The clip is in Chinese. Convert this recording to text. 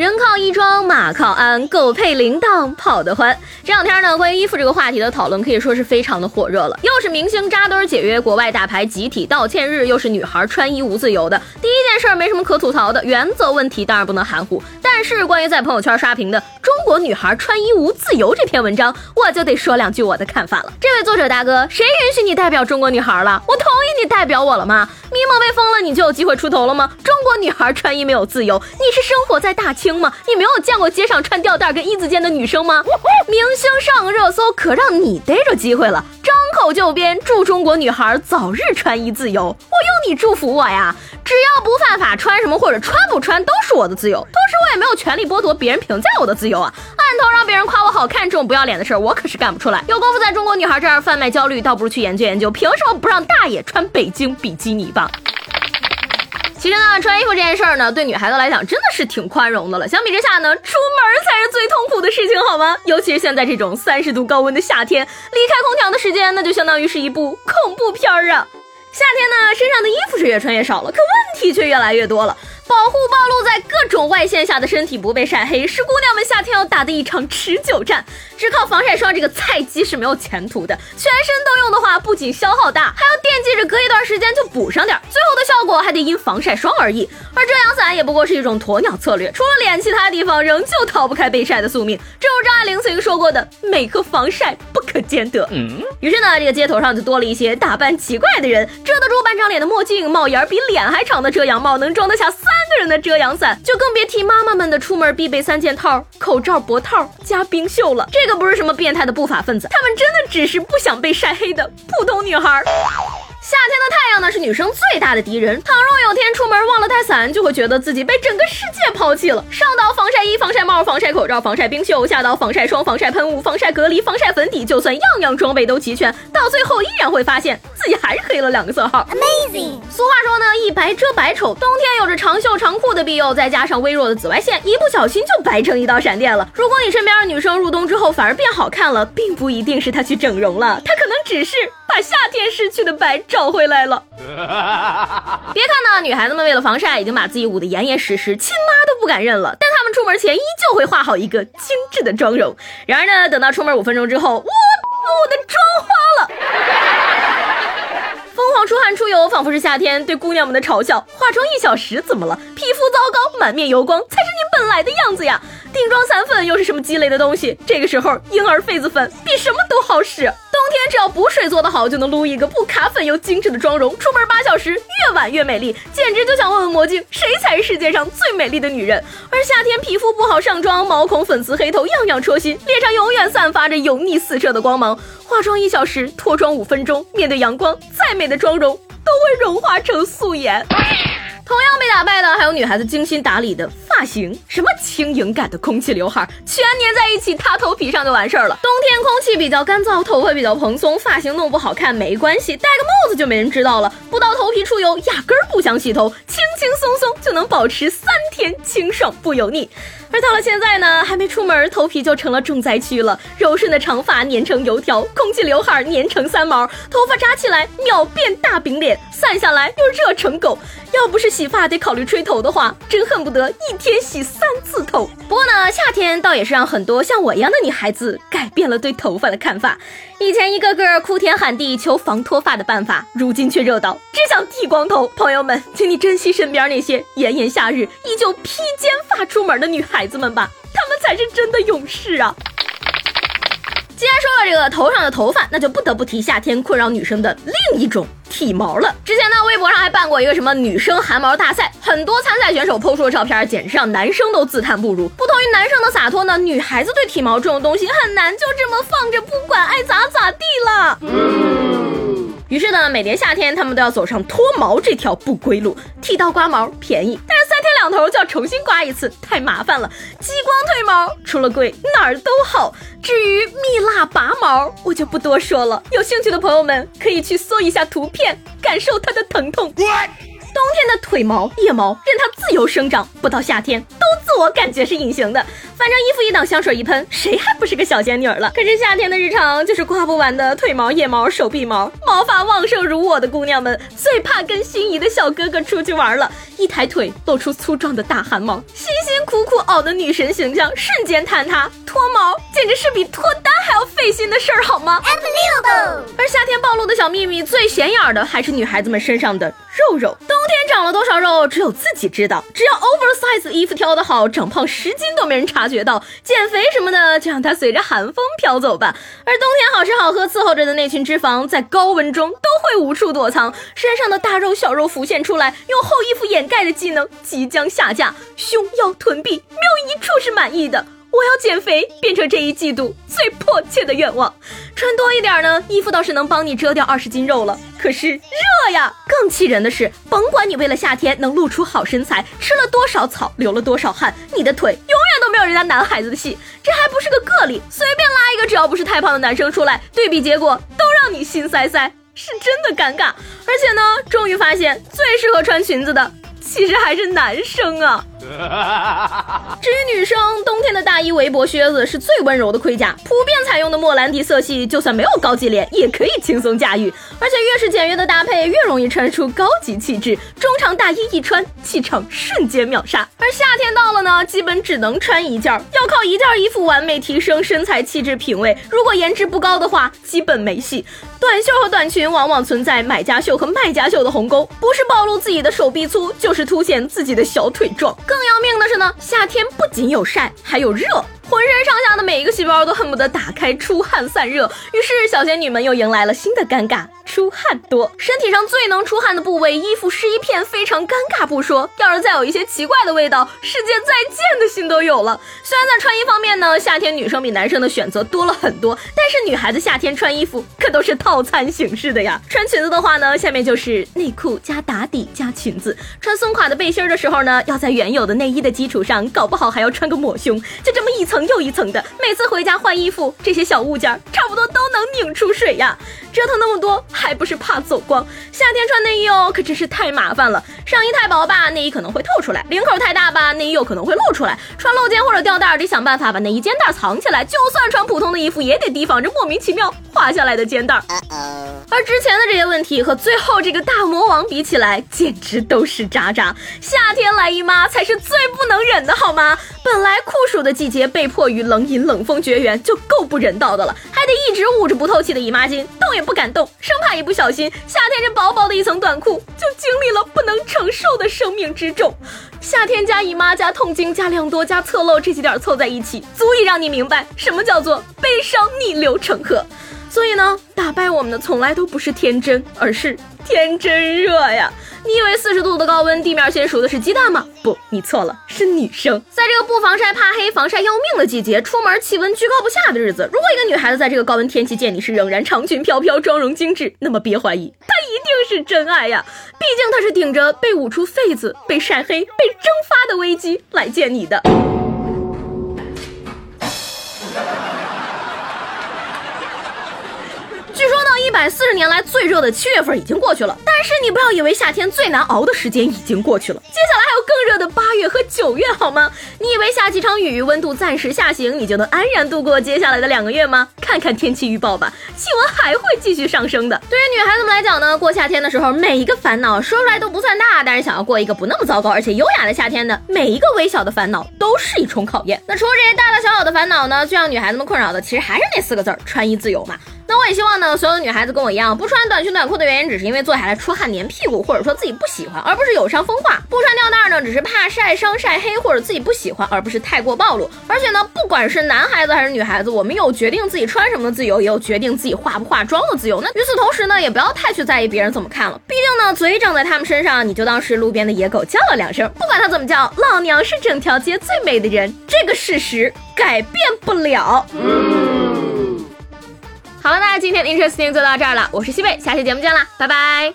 人靠衣装，马靠鞍，狗配铃铛跑得欢。这两天呢，关于衣服这个话题的讨论可以说是非常的火热了。又是明星扎堆解约，国外大牌集体道歉日，又是女孩穿衣无自由的。第一件事没什么可吐槽的，原则问题当然不能含糊。但是关于在朋友圈刷屏的中国女孩穿衣无自由这篇文章，我就得说两句我的看法了。这位作者大哥，谁允许你代表中国女孩了？我同意你代表我了吗？咪蒙被封了，你就有机会出头了吗？中国女孩穿衣没有自由，你是生活在大清吗？你没有见过街上穿吊带跟一字肩的女生吗？明星上热搜可让你逮着机会了，张口就编祝中国女孩早日穿衣自由，我用你祝福我呀！只要不犯法，穿什么或者穿不穿都是我的自由，同时我也没有权利剥夺别人评价我的自由啊！按头让别人夸我好看这种不要脸的事儿，我可是干不出来。有功夫在中国女孩这儿贩卖焦虑，倒不如去研究研究，凭什么不让大爷穿北京比基尼吧？其实呢，穿衣服这件事儿呢，对女孩子来讲真的是挺宽容的了。相比之下呢，出门才是最痛苦的事情，好吗？尤其是现在这种三十度高温的夏天，离开空调的时间，那就相当于是一部恐怖片儿啊。夏天呢，身上的衣服是越穿越少了，可问题却越来越多了。保护暴露在各种外线下的身体不被晒黑，是姑娘们夏天要打的一场持久战。只靠防晒霜这个菜鸡是没有前途的。全身都用的话，不仅消耗大，还要惦记着隔一段时间就补上点，最后的效果还得因防晒霜而异。而遮阳伞也不过是一种鸵鸟策略，除了脸，其他地方仍旧逃不开被晒的宿命。正如张爱玲曾经说过的：“美和防晒不可兼得。”嗯。于是呢，这个街头上就多了一些打扮奇怪的人，遮得住半张脸的墨镜，帽檐比脸还长的遮阳帽，能装得下三。三个人的遮阳伞，就更别提妈妈们的出门必备三件套：口罩、脖套加冰袖了。这个不是什么变态的不法分子，他们真的只是不想被晒黑的普通女孩。夏天的太阳呢，是女生最大的敌人。倘若有天出门忘了带伞，就会觉得自己被整个世界抛弃了。上到防晒衣、防晒帽、防晒口罩、防晒冰袖，下到防晒霜、防晒喷雾、防晒隔离、防晒粉底，就算样样装备都齐全，到最后依然会发现自己还是黑了两个色号。Amazing。俗话说呢，一白遮百丑。冬天有着长袖长裤的庇佑，再加上微弱的紫外线，一不小心就白成一道闪电了。如果你身边的女生入冬之后反而变好看了，并不一定是她去整容了，她可能只是。把夏天失去的白找回来了。别看呢，女孩子们为了防晒已经把自己捂得严严实实，亲妈都不敢认了。但她们出门前依旧会画好一个精致的妆容。然而呢，等到出门五分钟之后，我我的妆花了，疯狂出出油，仿佛是夏天对姑娘们的嘲笑。化妆一小时怎么了？皮肤糟糕，满面油光才是你本来的样子呀。定妆散粉又是什么鸡肋的东西？这个时候婴儿痱子粉比什么都好使。冬天只要补水做得好，就能撸一个不卡粉又精致的妆容，出门八小时，越晚越美丽，简直就想问问魔镜，谁才是世界上最美丽的女人？而夏天皮肤不好上妆，毛孔、粉刺、黑头样样戳心，脸上永远散发着油腻四射的光芒。化妆一小时，脱妆五分钟，面对阳光，再美的妆容都会融化成素颜。同样被打败的还有女孩子精心打理的发型，什么轻盈感的空气刘海，全粘在一起塌头皮上就完事儿了。冬天空气比较干燥，头发比较蓬松，发型弄不好看没关系，戴个帽子就没人知道了。不到头皮出油，压根儿不想洗头，轻轻松松就能保持三天清爽不油腻。而到了现在呢，还没出门，头皮就成了重灾区了。柔顺的长发粘成油条，空气刘海粘成三毛，头发扎起来秒变大饼脸，散下来又热成狗。要不是洗发得考虑吹头的话，真恨不得一天洗三次头。不过呢，夏天倒也是让很多像我一样的女孩子改变了对头发的看法。以前一个个哭天喊地求防脱发的办法，如今却热到只想剃光头。朋友们，请你珍惜身边那些炎炎夏日依旧披肩发出门的女孩子们吧，她们才是真的勇士啊！既然说了这个头上的头发，那就不得不提夏天困扰女生的另一种体毛了。之前呢，微博上还办过一个什么女生汗毛大赛，很多参赛选手抛出的照片，简直让男生都自叹不如。不同于男生的洒脱呢，女孩子对体毛这种东西很难就这么放着不管，爱咋咋地了。于是呢，每年夏天他们都要走上脱毛这条不归路。剃刀刮毛便宜，但是三天两两头就要重新刮一次，太麻烦了。激光褪毛除了贵哪儿都好。至于蜜蜡拔毛，我就不多说了。有兴趣的朋友们可以去搜一下图片，感受它的疼痛。冬天的腿毛、腋毛任它自由生长，不到夏天都自我感觉是隐形的。反正衣服一挡，香水一喷，谁还不是个小仙女了？可是夏天的日常就是刮不完的腿毛、腋毛、手臂毛。毛发旺盛如我的姑娘们最怕跟心仪的小哥哥出去玩了，一抬腿露出粗壮的大汗毛，辛辛苦苦熬的女神形象瞬间坍塌。脱毛简直是比脱单还要费心的事儿，好吗？而夏天暴露的小秘密，最显眼的还是女孩子们身上的肉肉。冬天长了多少肉，只有自己知道。只要 oversize 衣服挑得好，长胖十斤都没人察觉到。减肥什么的，就让它随着寒风飘走吧。而冬天好吃好喝伺候着的那群脂肪，在高温中都会无处躲藏，身上的大肉小肉浮现出来，用厚衣服掩盖的技能即将下架。胸腰臀臂，没有一处是满意的。我要减肥，变成这一季度最迫切的愿望。穿多一点呢，衣服倒是能帮你遮掉二十斤肉了。可是热呀！更气人的是，甭管你为了夏天能露出好身材，吃了多少草，流了多少汗，你的腿永远都没有人家男孩子的细。这还不是个个例，随便拉一个只要不是太胖的男生出来，对比结果都让你心塞塞，是真的尴尬。而且呢，终于发现最适合穿裙子的。其实还是男生啊。至于女生，冬天的大衣、围脖、靴子是最温柔的盔甲，普遍采用的莫兰迪色系，就算没有高级脸也可以轻松驾驭。而且越是简约的搭配，越容易穿出高级气质。中长大衣一穿，气场瞬间秒杀。而夏天到了呢，基本只能穿一件儿，要靠一件衣服完美提升身材、气质、品味。如果颜值不高的话，基本没戏。短袖和短裙往往存在买家秀和卖家秀的鸿沟，不是暴露自己的手臂粗，就是凸显自己的小腿壮。更要命的是呢，夏天不仅有晒，还有热。浑身上下的每一个细胞都恨不得打开出汗散热，于是小仙女们又迎来了新的尴尬：出汗多。身体上最能出汗的部位，衣服湿一片非常尴尬不说，要是再有一些奇怪的味道，世界再见的心都有了。虽然在穿衣方面呢，夏天女生比男生的选择多了很多，但是女孩子夏天穿衣服可都是套餐形式的呀。穿裙子的话呢，下面就是内裤加打底加裙子；穿松垮的背心的时候呢，要在原有的内衣的基础上，搞不好还要穿个抹胸，就这么一层。又一层的，每次回家换衣服，这些小物件儿差不多都能拧出水呀。折腾那么多，还不是怕走光？夏天穿内衣哦，可真是太麻烦了。上衣太薄吧，内衣可能会透出来；领口太大吧，内衣有可能会露出来。穿露肩或者吊带，得想办法把内衣肩带藏起来。就算穿普通的衣服，也得提防着莫名其妙滑下来的肩带。而之前的这些问题和最后这个大魔王比起来，简直都是渣渣。夏天来姨妈才是最不能忍的好吗？本来酷暑的季节，被迫与冷饮冷风绝缘就够不人道的了，还得一直捂着不透气的姨妈巾，动也不敢动，生怕一不小心，夏天这薄薄的一层短裤就经历了不能承承受的生命之重。夏天加姨妈加痛经加量多加侧漏这几点凑在一起，足以让你明白什么叫做悲伤逆流成河。所以呢，打败我们的从来都不是天真，而是天真热呀！你以为四十度的高温，地面先熟的是鸡蛋吗？不，你错了，是女生。在这个不防晒怕黑、防晒要命的季节，出门气温居高不下的日子，如果一个女孩子在这个高温天气见你是仍然长裙飘飘、妆容精致，那么别怀疑，是真爱呀！毕竟他是顶着被捂出痱子、被晒黑、被蒸发的危机来见你的。百四十年来最热的七月份已经过去了，但是你不要以为夏天最难熬的时间已经过去了，接下来还有更热的八月和九月，好吗？你以为下几场雨，温度暂时下行，你就能安然度过接下来的两个月吗？看看天气预报吧，气温还会继续上升的。对于女孩子们来讲呢，过夏天的时候，每一个烦恼说出来都不算大，但是想要过一个不那么糟糕而且优雅的夏天呢，每一个微小的烦恼都是一重考验。那除了这些大大小小的烦恼呢，最让女孩子们困扰的，其实还是那四个字儿：穿衣自由嘛。那我也希望呢，所有的女孩子跟我一样，不穿短裙短裤的原因，只是因为坐下来出汗粘屁股，或者说自己不喜欢，而不是有伤风化；不穿吊带呢，只是怕晒伤晒黑，或者自己不喜欢，而不是太过暴露。而且呢，不管是男孩子还是女孩子，我们有决定自己穿什么的自由，也有决定自己化不化妆的自由。那与此同时呢，也不要太去在意别人怎么看了，毕竟呢，嘴长在他们身上，你就当是路边的野狗叫了两声，不管他怎么叫，老娘是整条街最美的人，这个事实改变不了。好了，那今天的 Interesting 就到这儿了，我是西贝，下期节目见啦，拜拜。